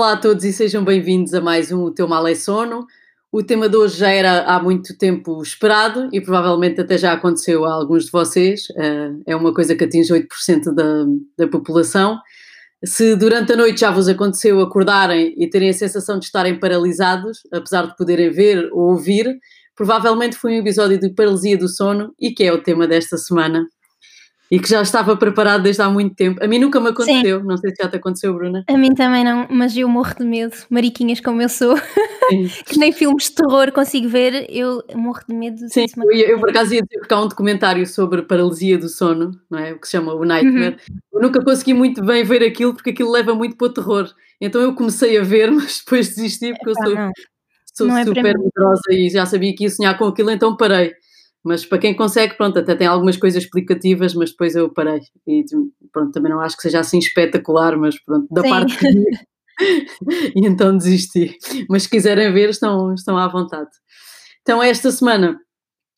Olá a todos e sejam bem-vindos a mais um O Teu Mal é Sono. O tema de hoje já era há muito tempo esperado e provavelmente até já aconteceu a alguns de vocês. Eh, É uma coisa que atinge 8% da, da população. Se durante a noite já vos aconteceu acordarem e terem a sensação de estarem paralisados, apesar de poderem ver ou ouvir, provavelmente foi um episódio de paralisia do sono e que é o tema desta semana. E que já estava preparado desde há muito tempo. A mim nunca me aconteceu, não sei se já te aconteceu, Bruna. A mim também não, mas eu morro de medo, mariquinhas como eu sou, Sim. que nem filmes de terror consigo ver, eu morro de medo. Sim, eu, eu acontecer. por acaso ia dizer que há um documentário sobre paralisia do sono, não é? O que se chama o Nightmare. Uhum. Eu nunca consegui muito bem ver aquilo porque aquilo leva muito para o terror. Então eu comecei a ver, mas depois desisti porque eu sou, não. sou não é super mim. medrosa e já sabia que ia sonhar com aquilo, então parei. Mas para quem consegue, pronto, até tem algumas coisas explicativas, mas depois eu parei. E pronto, também não acho que seja assim espetacular, mas pronto, da Sim. parte que e então desisti. Mas se quiserem ver, estão, estão à vontade. Então, esta semana,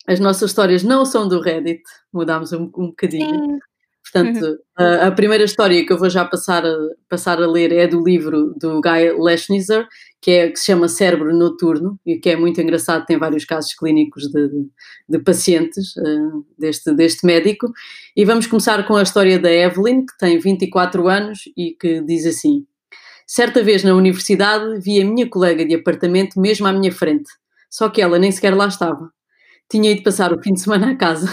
as nossas histórias não são do Reddit, mudámos um, um bocadinho. Sim, Portanto, a, a primeira história que eu vou já passar a, passar a ler é do livro do Guy Leschnitzer, que, é, que se chama Cérebro Noturno, e que é muito engraçado, tem vários casos clínicos de, de pacientes eh, deste, deste médico. E vamos começar com a história da Evelyn, que tem 24 anos e que diz assim: Certa vez na universidade vi a minha colega de apartamento mesmo à minha frente, só que ela nem sequer lá estava. Tinha ido passar o fim de semana à casa.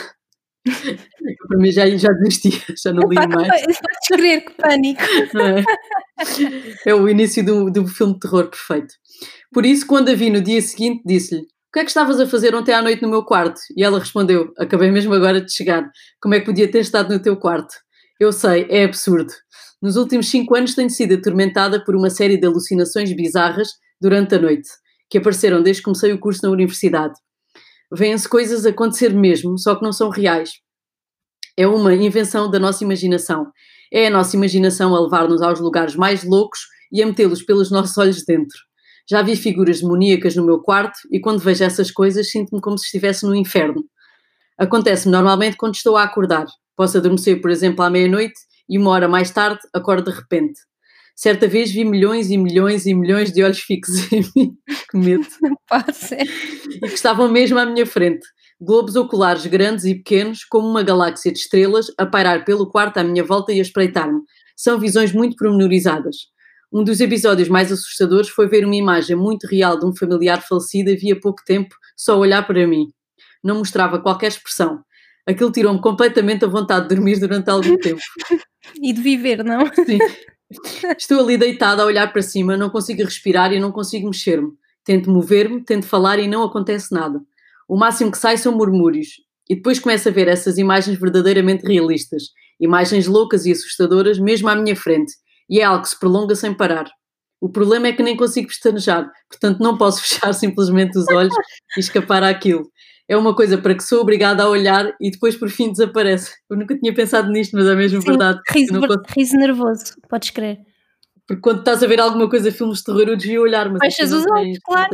Para mim já, já desisti, já não li mais. Podes crer que pânico. é? É o início do, do filme de terror perfeito. Por isso, quando a vi no dia seguinte, disse-lhe: O que é que estavas a fazer ontem à noite no meu quarto? E ela respondeu: Acabei mesmo agora de chegar. Como é que podia ter estado no teu quarto? Eu sei, é absurdo. Nos últimos cinco anos tenho sido atormentada por uma série de alucinações bizarras durante a noite, que apareceram desde que comecei o curso na universidade. Vêm-se coisas a acontecer mesmo, só que não são reais. É uma invenção da nossa imaginação. É a nossa imaginação a levar-nos aos lugares mais loucos e a metê-los pelos nossos olhos dentro. Já vi figuras demoníacas no meu quarto e quando vejo essas coisas sinto-me como se estivesse no inferno. Acontece-me normalmente quando estou a acordar. Posso adormecer, por exemplo, à meia-noite e uma hora mais tarde acordo de repente. Certa vez vi milhões e milhões e milhões de olhos fixos em mim. que medo Pode ser. e que estavam mesmo à minha frente. Globos oculares grandes e pequenos, como uma galáxia de estrelas, a pairar pelo quarto à minha volta e a espreitar-me. São visões muito pormenorizadas. Um dos episódios mais assustadores foi ver uma imagem muito real de um familiar falecido havia pouco tempo só olhar para mim. Não mostrava qualquer expressão. Aquilo tirou-me completamente a vontade de dormir durante algum tempo. E de viver, não? Sim. Estou ali deitada a olhar para cima, não consigo respirar e não consigo mexer-me. Tento mover-me, tento falar e não acontece nada. O máximo que sai são murmúrios. E depois começo a ver essas imagens verdadeiramente realistas. Imagens loucas e assustadoras mesmo à minha frente. E é algo que se prolonga sem parar. O problema é que nem consigo pestanejar, portanto não posso fechar simplesmente os olhos e escapar àquilo. É uma coisa para que sou obrigada a olhar e depois por fim desaparece. Eu nunca tinha pensado nisto, mas é mesmo Sim, verdade. riso, riso nervoso, podes crer. Porque quando estás a ver alguma coisa, filmes de terror, eu desvio olhar, mas Fechas os olhos, claro.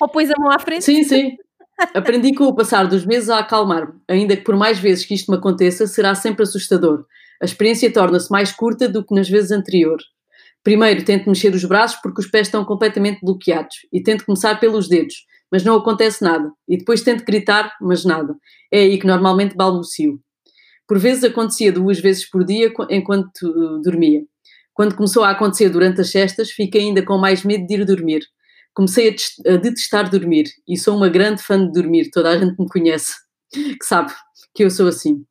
Ou pões a mão à frente. Sim, sim. Aprendi com o passar dos meses a acalmar-me, ainda que por mais vezes que isto me aconteça, será sempre assustador. A experiência torna-se mais curta do que nas vezes anteriores. Primeiro tento mexer os braços porque os pés estão completamente bloqueados e tento começar pelos dedos, mas não acontece nada. E depois tento gritar, mas nada. É aí que normalmente balbucio. Por vezes acontecia duas vezes por dia qu- enquanto uh, dormia. Quando começou a acontecer durante as cestas, fiquei ainda com mais medo de ir dormir. Comecei a detestar dormir e sou uma grande fã de dormir. Toda a gente me conhece, que sabe que eu sou assim.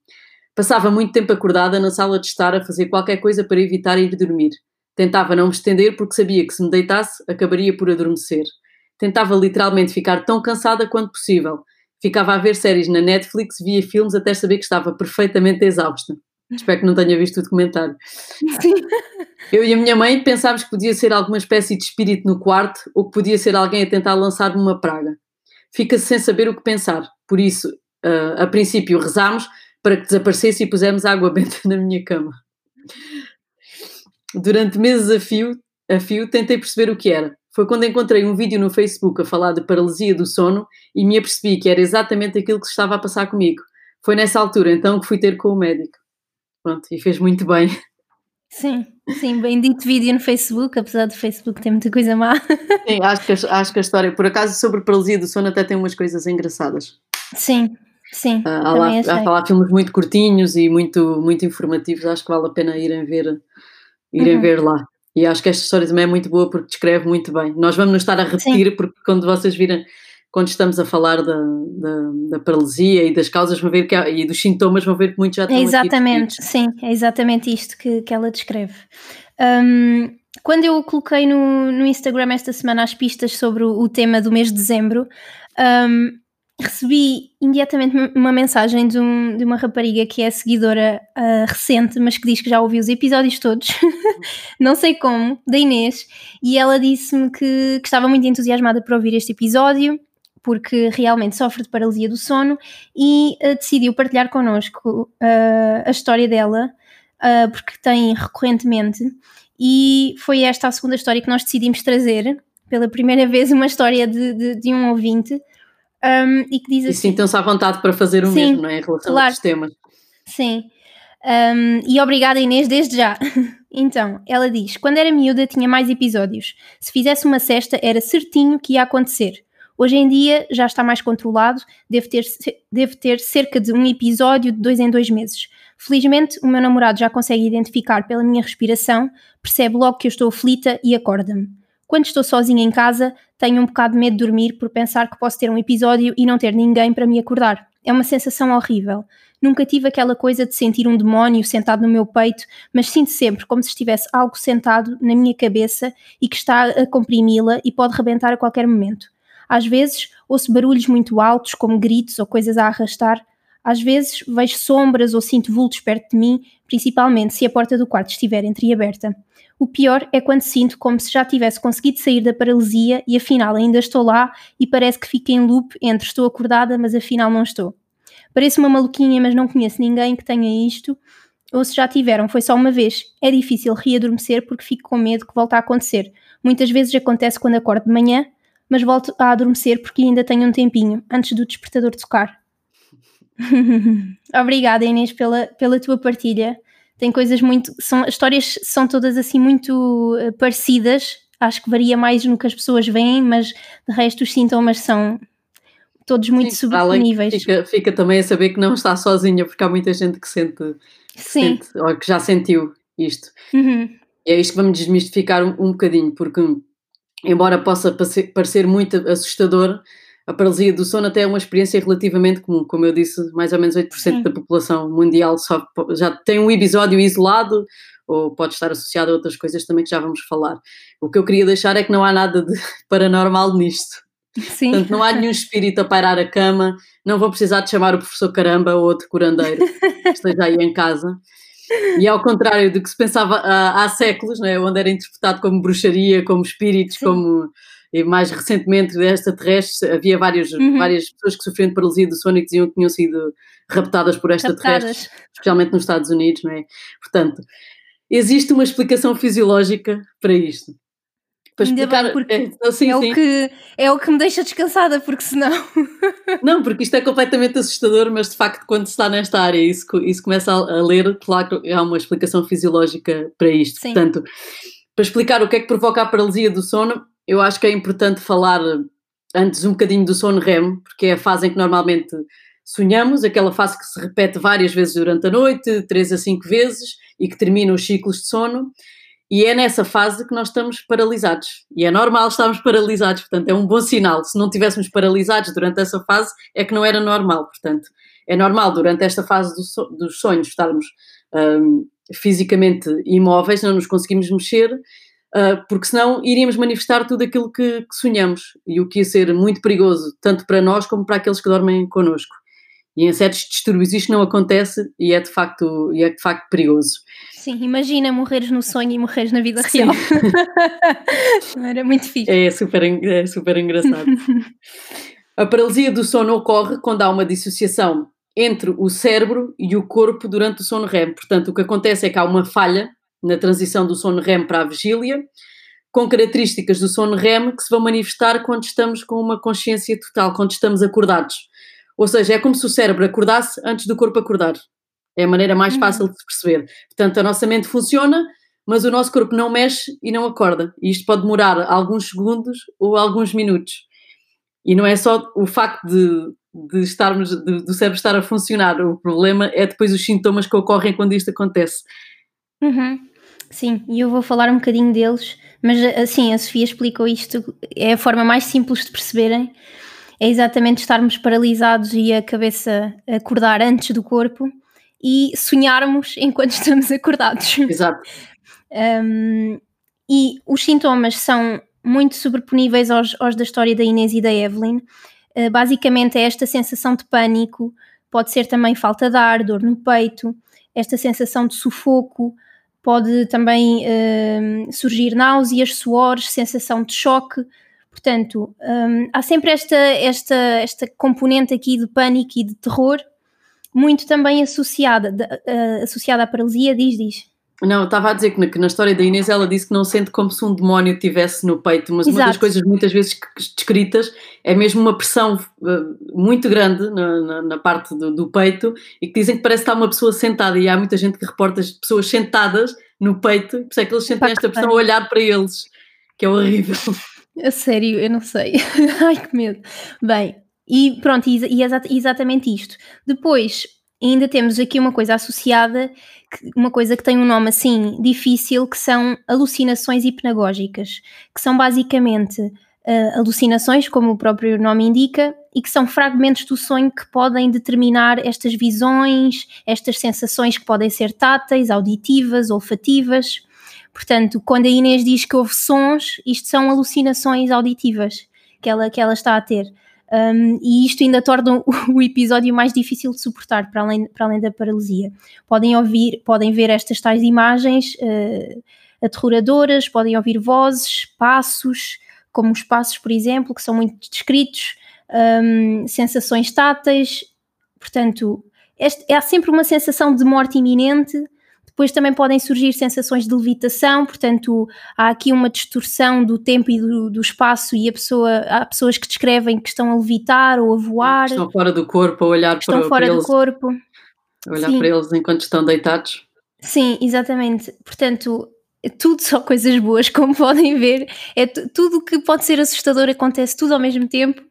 Passava muito tempo acordada na sala de estar a fazer qualquer coisa para evitar ir dormir. Tentava não me estender porque sabia que se me deitasse acabaria por adormecer. Tentava literalmente ficar tão cansada quanto possível. Ficava a ver séries na Netflix, via filmes até saber que estava perfeitamente exausta. Espero que não tenha visto o documentário. Sim. Eu e a minha mãe pensámos que podia ser alguma espécie de espírito no quarto ou que podia ser alguém a tentar lançar-me uma praga. Fica-se sem saber o que pensar. Por isso, uh, a princípio, rezámos para que desaparecesse e pusemos água benta na minha cama. Durante meses a fio, a fio, tentei perceber o que era. Foi quando encontrei um vídeo no Facebook a falar de paralisia do sono e me apercebi que era exatamente aquilo que estava a passar comigo. Foi nessa altura então que fui ter com o médico. Pronto, e fez muito bem. Sim, sim, bendito vídeo no Facebook, apesar do Facebook ter muita coisa má. Sim, acho que, acho que a história, por acaso, sobre paralisia do sono até tem umas coisas engraçadas. Sim, sim. Uh, há, lá, há lá filmes muito curtinhos e muito, muito informativos, acho que vale a pena irem ver, irem uhum. ver lá. E acho que esta história também é muito boa porque descreve muito bem. Nós vamos nos estar a repetir, sim. porque quando vocês virem, quando estamos a falar da, da, da, paralisia e das causas, vão ver que há, e dos sintomas, vão ver que muitos já estão é Exatamente, sim, é exatamente isto que, que ela descreve. Um, quando eu coloquei no, no Instagram esta semana as pistas sobre o, o tema do mês de dezembro, um, recebi imediatamente uma mensagem de, um, de, uma rapariga que é seguidora uh, recente, mas que diz que já ouviu os episódios todos, não sei como, da Inês, e ela disse-me que, que, estava muito entusiasmada por ouvir este episódio, porque realmente sofre de paralisia do sono e uh, decidiu partilhar connosco uh, a história dela, porque tem recorrentemente, e foi esta a segunda história que nós decidimos trazer, pela primeira vez, uma história de, de, de um ouvinte um, e que diz assim. E sintam-se à vontade para fazer o Sim, mesmo, não é? Em relação claro. a temas. Sim. Um, e obrigada Inês desde já. então, ela diz: quando era miúda tinha mais episódios. Se fizesse uma cesta era certinho que ia acontecer. Hoje em dia já está mais controlado, deve ter, deve ter cerca de um episódio de dois em dois meses. Felizmente, o meu namorado já consegue identificar pela minha respiração, percebe logo que eu estou aflita e acorda-me. Quando estou sozinha em casa, tenho um bocado de medo de dormir por pensar que posso ter um episódio e não ter ninguém para me acordar. É uma sensação horrível. Nunca tive aquela coisa de sentir um demónio sentado no meu peito, mas sinto sempre como se estivesse algo sentado na minha cabeça e que está a comprimi-la e pode rebentar a qualquer momento. Às vezes ouço barulhos muito altos, como gritos ou coisas a arrastar. Às vezes vejo sombras ou sinto vultos perto de mim, principalmente se a porta do quarto estiver entreaberta. O pior é quando sinto como se já tivesse conseguido sair da paralisia e afinal ainda estou lá e parece que fico em loop entre estou acordada, mas afinal não estou. Pareço uma maluquinha, mas não conheço ninguém que tenha isto. Ou se já tiveram, foi só uma vez. É difícil readormecer porque fico com medo que volte a acontecer. Muitas vezes acontece quando acordo de manhã, mas volto a adormecer porque ainda tenho um tempinho antes do despertador tocar. Obrigada, Inês, pela, pela tua partilha tem coisas muito. São, as histórias são todas assim muito uh, parecidas. Acho que varia mais no que as pessoas veem, mas de resto os sintomas são todos muito Sim, subníveis. Fica, fica, também a saber que não está sozinha, porque há muita gente que sente, que sente ou que já sentiu isto. Uhum. E é isto que vamos desmistificar um, um bocadinho, porque embora possa parecer muito assustador, a paralisia do sono até é uma experiência relativamente comum, como eu disse, mais ou menos 8% Sim. da população mundial só, já tem um episódio isolado ou pode estar associado a outras coisas também que já vamos falar. O que eu queria deixar é que não há nada de paranormal nisto. Sim. Portanto, não há nenhum espírito a pairar a cama, não vou precisar de chamar o professor Caramba ou outro curandeiro que esteja aí em casa. E ao contrário do que se pensava há, há séculos, né, onde era interpretado como bruxaria, como espíritos, Sim. como e mais recentemente de extraterrestres, havia várias, uhum. várias pessoas que sofriam de paralisia do sono e que diziam que tinham sido raptadas por extraterrestres, raptadas. especialmente nos Estados Unidos, não é? Portanto, existe uma explicação fisiológica para isto. Para Ainda explicar, porque é, assim, é, o que, é o que me deixa descansada, porque senão. não, porque isto é completamente assustador, mas de facto, quando se está nesta área e isso, isso começa a, a ler, claro que há uma explicação fisiológica para isto. Sim. Portanto, para explicar o que é que provoca a paralisia do sono, eu acho que é importante falar antes um bocadinho do sono REM, porque é a fase em que normalmente sonhamos, aquela fase que se repete várias vezes durante a noite, três a cinco vezes, e que termina os ciclos de sono. E é nessa fase que nós estamos paralisados. E é normal estarmos paralisados, portanto, é um bom sinal. Se não tivéssemos paralisados durante essa fase, é que não era normal. Portanto, é normal durante esta fase do so dos sonhos estarmos um, fisicamente imóveis, não nos conseguimos mexer porque senão iríamos manifestar tudo aquilo que, que, sonhamos e o que ia ser muito perigoso, tanto para nós como para aqueles que dormem connosco. E em certos distúrbios isto não acontece e é de facto, e é de facto perigoso. Sim, imagina morreres no sonho e morreres na vida Sim. real. Era muito fixe. É super, é super engraçado. A paralisia do sono ocorre quando há uma dissociação entre o cérebro e o corpo durante o sono REM. Portanto, o que acontece é que há uma falha na transição do sono REM para a vigília, com características do sono REM que se vão manifestar quando estamos com uma consciência total, quando estamos acordados. Ou seja, é como se o cérebro acordasse antes do corpo acordar. É a maneira mais uhum. fácil de perceber. Portanto, a nossa mente funciona, mas o nosso corpo não mexe e não acorda. E isto pode demorar alguns segundos ou alguns minutos. E não é só o facto de, de estarmos, de, do cérebro estar a funcionar, o problema é depois os sintomas que ocorrem quando isto acontece. Uhum. Sim, e eu vou falar um bocadinho deles, mas assim, a Sofia explicou isto, é a forma mais simples de perceberem, é exatamente estarmos paralisados e a cabeça acordar antes do corpo e sonharmos enquanto estamos acordados. Exato. Um, e os sintomas são muito sobreponíveis aos, aos da história da Inês e da Evelyn. Uh, basicamente é esta sensação de pânico, pode ser também falta de ar, dor no peito, esta sensação de sufoco, pode também uh, surgir náuseas, suores, sensação de choque. Portanto, um, há sempre esta, esta, esta componente aqui de pânico e de terror, muito também associada, de, uh, associada à paralisia, diz, diz. Não, estava a dizer que na, que na, história da Inês ela disse que não sente como se um demónio estivesse no peito, mas Exato. uma das coisas muitas vezes descritas é mesmo uma pressão uh, muito grande na, na, na parte do, do, peito e que dizem que parece que está uma pessoa sentada e há muita gente que reporta as pessoas sentadas no peito, por isso é que eles sentem esta pressão a olhar para eles, que é horrível. A sério, eu não sei. Ai que medo. Bem, e pronto, e, e exatamente isto. Depois, ainda temos aqui uma coisa associada, uma coisa que tem um nome assim difícil, que são alucinações hipnagógicas, que são basicamente uh, alucinações, como o próprio nome indica, e que são fragmentos do sonho que podem determinar estas visões, estas sensações que podem ser táteis, auditivas, olfativas. Portanto, quando a Inês diz que houve sons, isto são alucinações auditivas que ela, que ela está a ter. Um, e isto ainda torna o episódio mais difícil de suportar, para além, para além da paralisia. Podem ouvir, podem ver estas tais imagens uh, aterroradoras, podem ouvir vozes, passos, como os passos, por exemplo, que são muito descritos, um, sensações táteis. Portanto, este, há sempre uma sensação de morte iminente depois também podem surgir sensações de levitação, portanto, há aqui uma distorção do tempo e do, do espaço, e a pessoa, há pessoas que descrevem que estão a levitar ou a voar. Estão fora do corpo, a olhar estão para, fora para do eles, corpo. A olhar Sim. para eles enquanto estão deitados. Sim, exatamente. Portanto, é tudo só coisas boas, como podem ver. É tudo que pode ser assustador acontece tudo ao mesmo tempo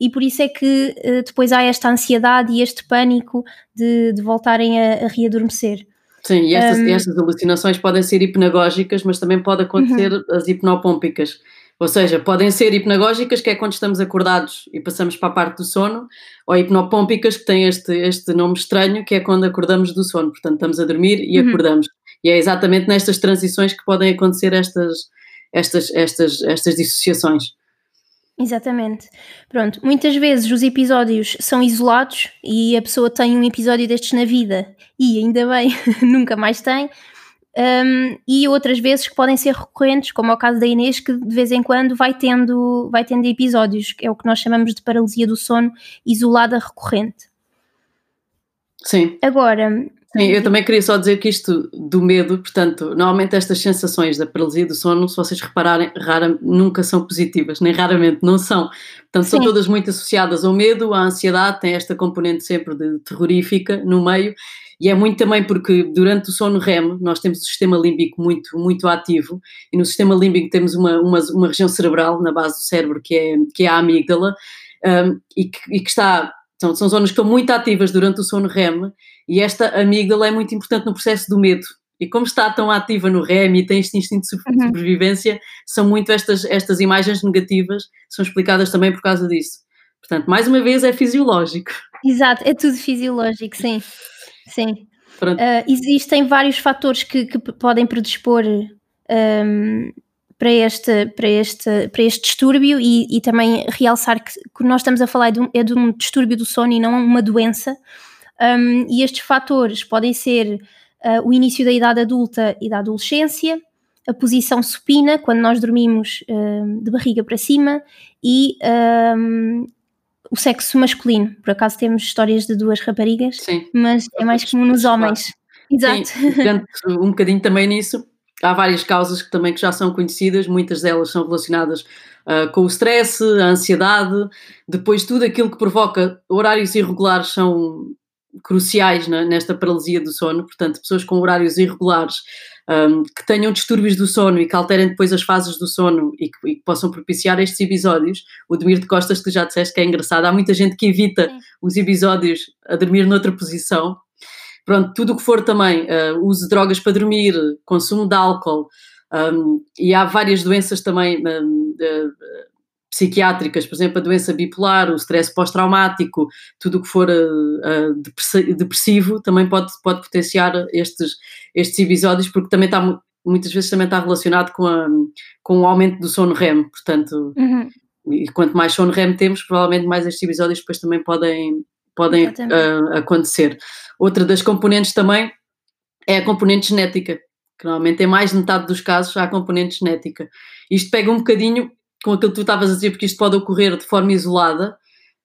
e por isso é que uh, depois há esta ansiedade e este pânico de, de voltarem a, a readormecer. Sim, e estas, um, estas alucinações podem ser hipnagógicas, mas também pode acontecer uhum. as hipnopômpicas. Ou seja, podem ser hipnagógicas, que é quando estamos acordados e passamos para a parte do sono, ou hipnopômpicas, que tem este, este nome estranho, que é quando acordamos do sono. Portanto, estamos a dormir e uhum. acordamos. E é exatamente nestas transições que podem acontecer estas, estas, estas, estas dissociações. Exatamente. Pronto, muitas vezes os episódios são isolados e a pessoa tem um episódio destes na vida e ainda bem, nunca mais tem. Um, e outras vezes que podem ser recorrentes, como é o caso da Inês, que de vez em quando vai tendo, vai tendo episódios, que é o que nós chamamos de paralisia do sono isolada recorrente. Sim. Agora, Sim, eu também queria só dizer que isto do medo, portanto, normalmente estas sensações da paralisia do sono, se vocês repararem, rara, nunca são positivas, nem raramente não são. Portanto, Sim. são todas muito associadas ao medo, à ansiedade, tem esta componente sempre de terrorífica no meio, e é muito também porque durante o sono REM nós temos o sistema límbico muito, muito ativo, e no sistema límbico temos uma, uma, uma região cerebral na base do cérebro que é, que é a amígdala, um, e, que, e que está são, são zonas que estão muito ativas durante o sono REM e esta amígdala é muito importante no processo do medo. E como está tão ativa no REM e tem este instinto de sobrevivência, uhum. são muito estas, estas imagens negativas, são explicadas também por causa disso. Portanto, mais uma vez, é fisiológico. Exato, é tudo fisiológico, sim. Sim. Uh, existem vários fatores que, que podem predispor um, para este, para este, para este distúrbio e, e também realçar que, que, nós estamos a falar de um, é de um distúrbio do sono e não uma doença. Um, e estes fatores podem ser uh, o início da idade adulta e da adolescência, a posição supina, quando nós dormimos uh, de barriga para cima, e um, o sexo masculino. Por acaso temos histórias de duas raparigas, Sim. mas é mais comum nos homens. Exato. Sim, um bocadinho também nisso. Há várias causas que também que já são conhecidas, muitas delas são relacionadas uh, com o stress, a ansiedade, depois tudo aquilo que provoca horários irregulares são cruciais na, nesta paralisia do sono, portanto, pessoas com horários irregulares um, que tenham distúrbios do sono e que alterem depois as fases do sono e que, e que, possam propiciar estes episódios. O Demir de Costas, que já disseste que é engraçado, há muita gente que evita Sim. os episódios a dormir noutra posição. Pronto, tudo o que for também, uh, uso de drogas para dormir, consumo de álcool, um, e há várias doenças também um, uh, psiquiátricas, por exemplo, a doença bipolar, o stress pós-traumático, tudo o que for uh, depressivo também pode, pode potenciar estes, estes episódios, porque também está, muitas vezes também está relacionado com, a, com o aumento do sono REM, portanto, uhum. e quanto mais sono REM temos, provavelmente mais estes episódios depois também podem, podem uh, acontecer. Outra das componentes também é a componente genética, que normalmente em mais de metade dos casos há a componente genética. Isto pega um bocadinho com aquilo que tu estavas a dizer, porque isto pode ocorrer de forma isolada,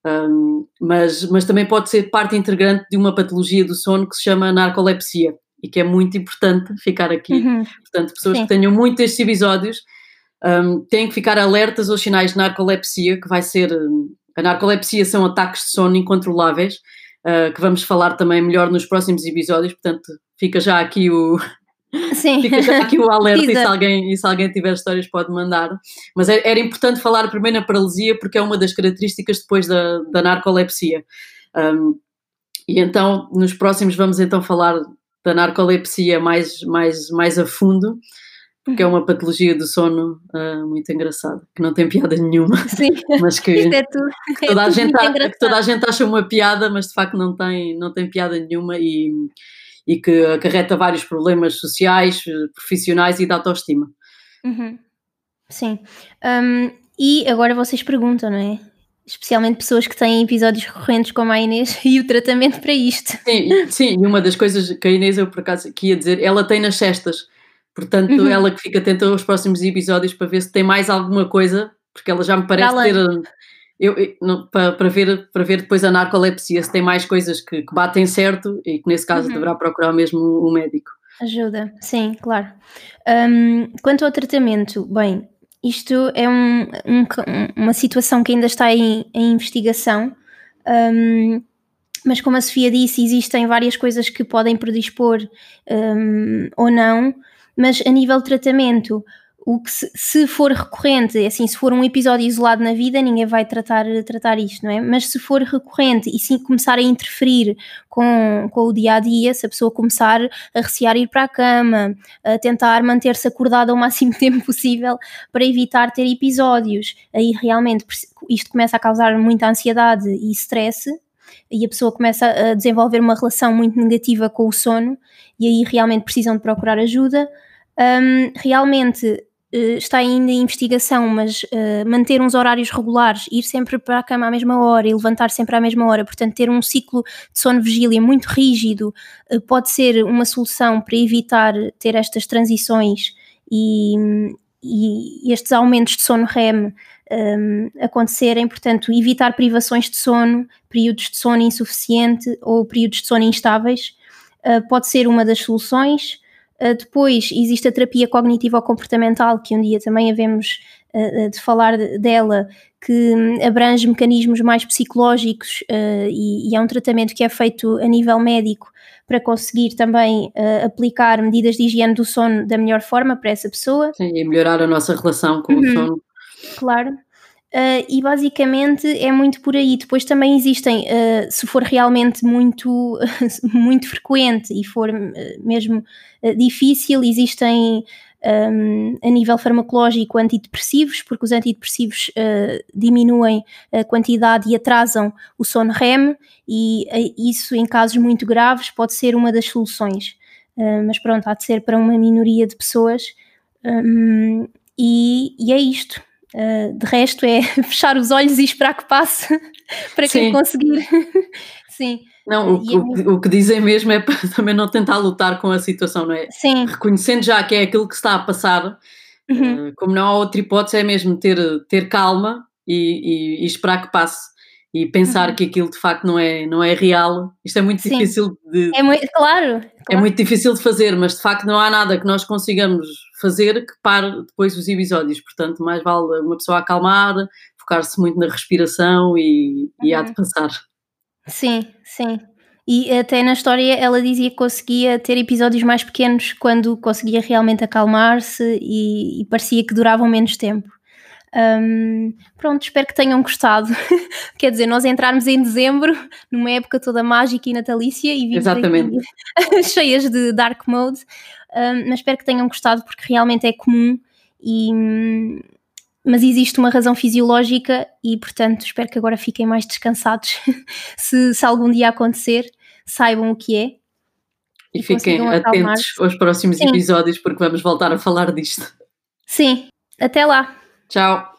um, mas, mas também pode ser parte integrante de uma patologia do sono que se chama narcolepsia e que é muito importante ficar aqui. Uhum. Portanto, pessoas Sim. que tenham muito estes episódios um, têm que ficar alertas aos sinais de narcolepsia, que vai ser. A narcolepsia são ataques de sono incontroláveis, uh, que vamos falar também melhor nos próximos episódios, portanto, fica já aqui o, Sim. Fica já aqui o alerta e se, alguém, e se alguém tiver histórias pode mandar. Mas é, era importante falar primeiro na paralisia porque é uma das características depois da, da narcolepsia. Um, e então, nos próximos vamos então falar da narcolepsia mais, mais, mais a fundo, porque é uma patologia do sono uh, muito engraçada, que não tem piada nenhuma. Sim, mas que, é tudo, que toda, é a gente, que toda a gente acha uma piada, mas de facto não tem, não tem piada nenhuma e e que acarreta vários problemas sociais, profissionais e de autoestima. Uhum. Sim. Um, e agora vocês perguntam, não é? Especialmente pessoas que têm episódios recorrentes como a Inês e o tratamento para isto. Sim, sim, e uma das coisas que a Inês, eu por acaso, que ia dizer, ela tem nas cestas. Portanto, uhum. ela que fica atenta aos próximos episódios para ver se tem mais alguma coisa, porque ela já me parece ter eu, não, para, para, ver, para ver depois a narcolepsia se tem mais coisas que, que batem certo e que nesse caso uhum. deverá procurar mesmo um médico. Ajuda, sim, claro. Um, quanto ao tratamento, bem, isto é um, um, uma situação que ainda está em, em investigação, um, mas como a Sofia disse, existem várias coisas que podem predispor ou não, mas a nível de tratamento, o que se, se, for recorrente, é assim, se for um episódio isolado na vida, ninguém vai tratar, tratar isto, não é? Mas se for recorrente e sim começar a interferir com, com o dia a dia, se a pessoa começar a recear ir para a cama, a tentar manter-se acordada o máximo tempo possível para evitar ter episódios, aí realmente isto começa a causar muita ansiedade e stress, e a pessoa começa a desenvolver uma relação muito negativa com o sono, e aí realmente precisam de procurar ajuda. Um, realmente eh, está ainda em investigação, mas uh, manter uns horários regulares, ir sempre para a cama à mesma hora e levantar sempre à mesma hora, portanto, ter um ciclo de sono-vigília muito rígido uh, pode ser uma solução para evitar ter estas transições e, e estes aumentos de sono REM um, acontecerem, portanto, evitar privações de sono, períodos de sono insuficiente ou períodos de sono instáveis, uh, pode ser uma das soluções. Uh, depois existe a terapia cognitivo-comportamental, que um dia também havemos uh, de falar dela, que hum, abrange mecanismos mais psicológicos uh, e, e, é um tratamento que é feito a nível médico para conseguir também aplicar medidas de higiene do sono da melhor forma para essa pessoa. Sim, e melhorar a nossa relação com uhum. o sono. Claro. Uh, e basicamente é muito por aí. Depois também existem, uh, se for realmente muito, muito frequente e for uh, mesmo difícil, existem um, a nível farmacológico antidepressivos, porque os antidepressivos diminuem a quantidade e atrasam o sono REM, e isso em casos muito graves pode ser uma das soluções. mas pronto, há de ser para uma minoria de pessoas. Um, e, e é isto. Uh, de resto, é fechar os olhos e esperar que passe para quem conseguir. Sim. Não, o, é o, o, que dizem mesmo é para também não tentar lutar com a situação, não é? Sim. Reconhecendo já que é aquilo que está a passar, uhum. uh, como não há outra hipótese, é mesmo ter, ter calma e, e, e esperar que passe e pensar uhum. que aquilo de facto não é, não é real. Isto é muito Sim. difícil de. É muito, claro, claro, É muito difícil de fazer, mas de facto não há nada que nós consigamos fazer que pare depois os episódios. Portanto, mais vale uma pessoa acalmar, focar-se muito na respiração e, uhum. e há de uhum. passar. Sim, sim. E até na história ela dizia que conseguia ter episódios mais pequenos quando conseguia realmente acalmar-se e, e parecia que duravam menos tempo. Um, pronto, espero que tenham gostado. Quer dizer, nós entrarmos em dezembro, numa época toda mágica e natalícia, e vimos cheias de dark mode, um, mas espero que tenham gostado porque realmente é comum e. Mas existe uma razão fisiológica e, portanto, espero que agora fiquem mais descansados. se, se algum dia acontecer, saibam o que é. E, e fiquem atentos aos próximos Sim. episódios, porque vamos voltar a falar disto. Sim, até lá. Ciao.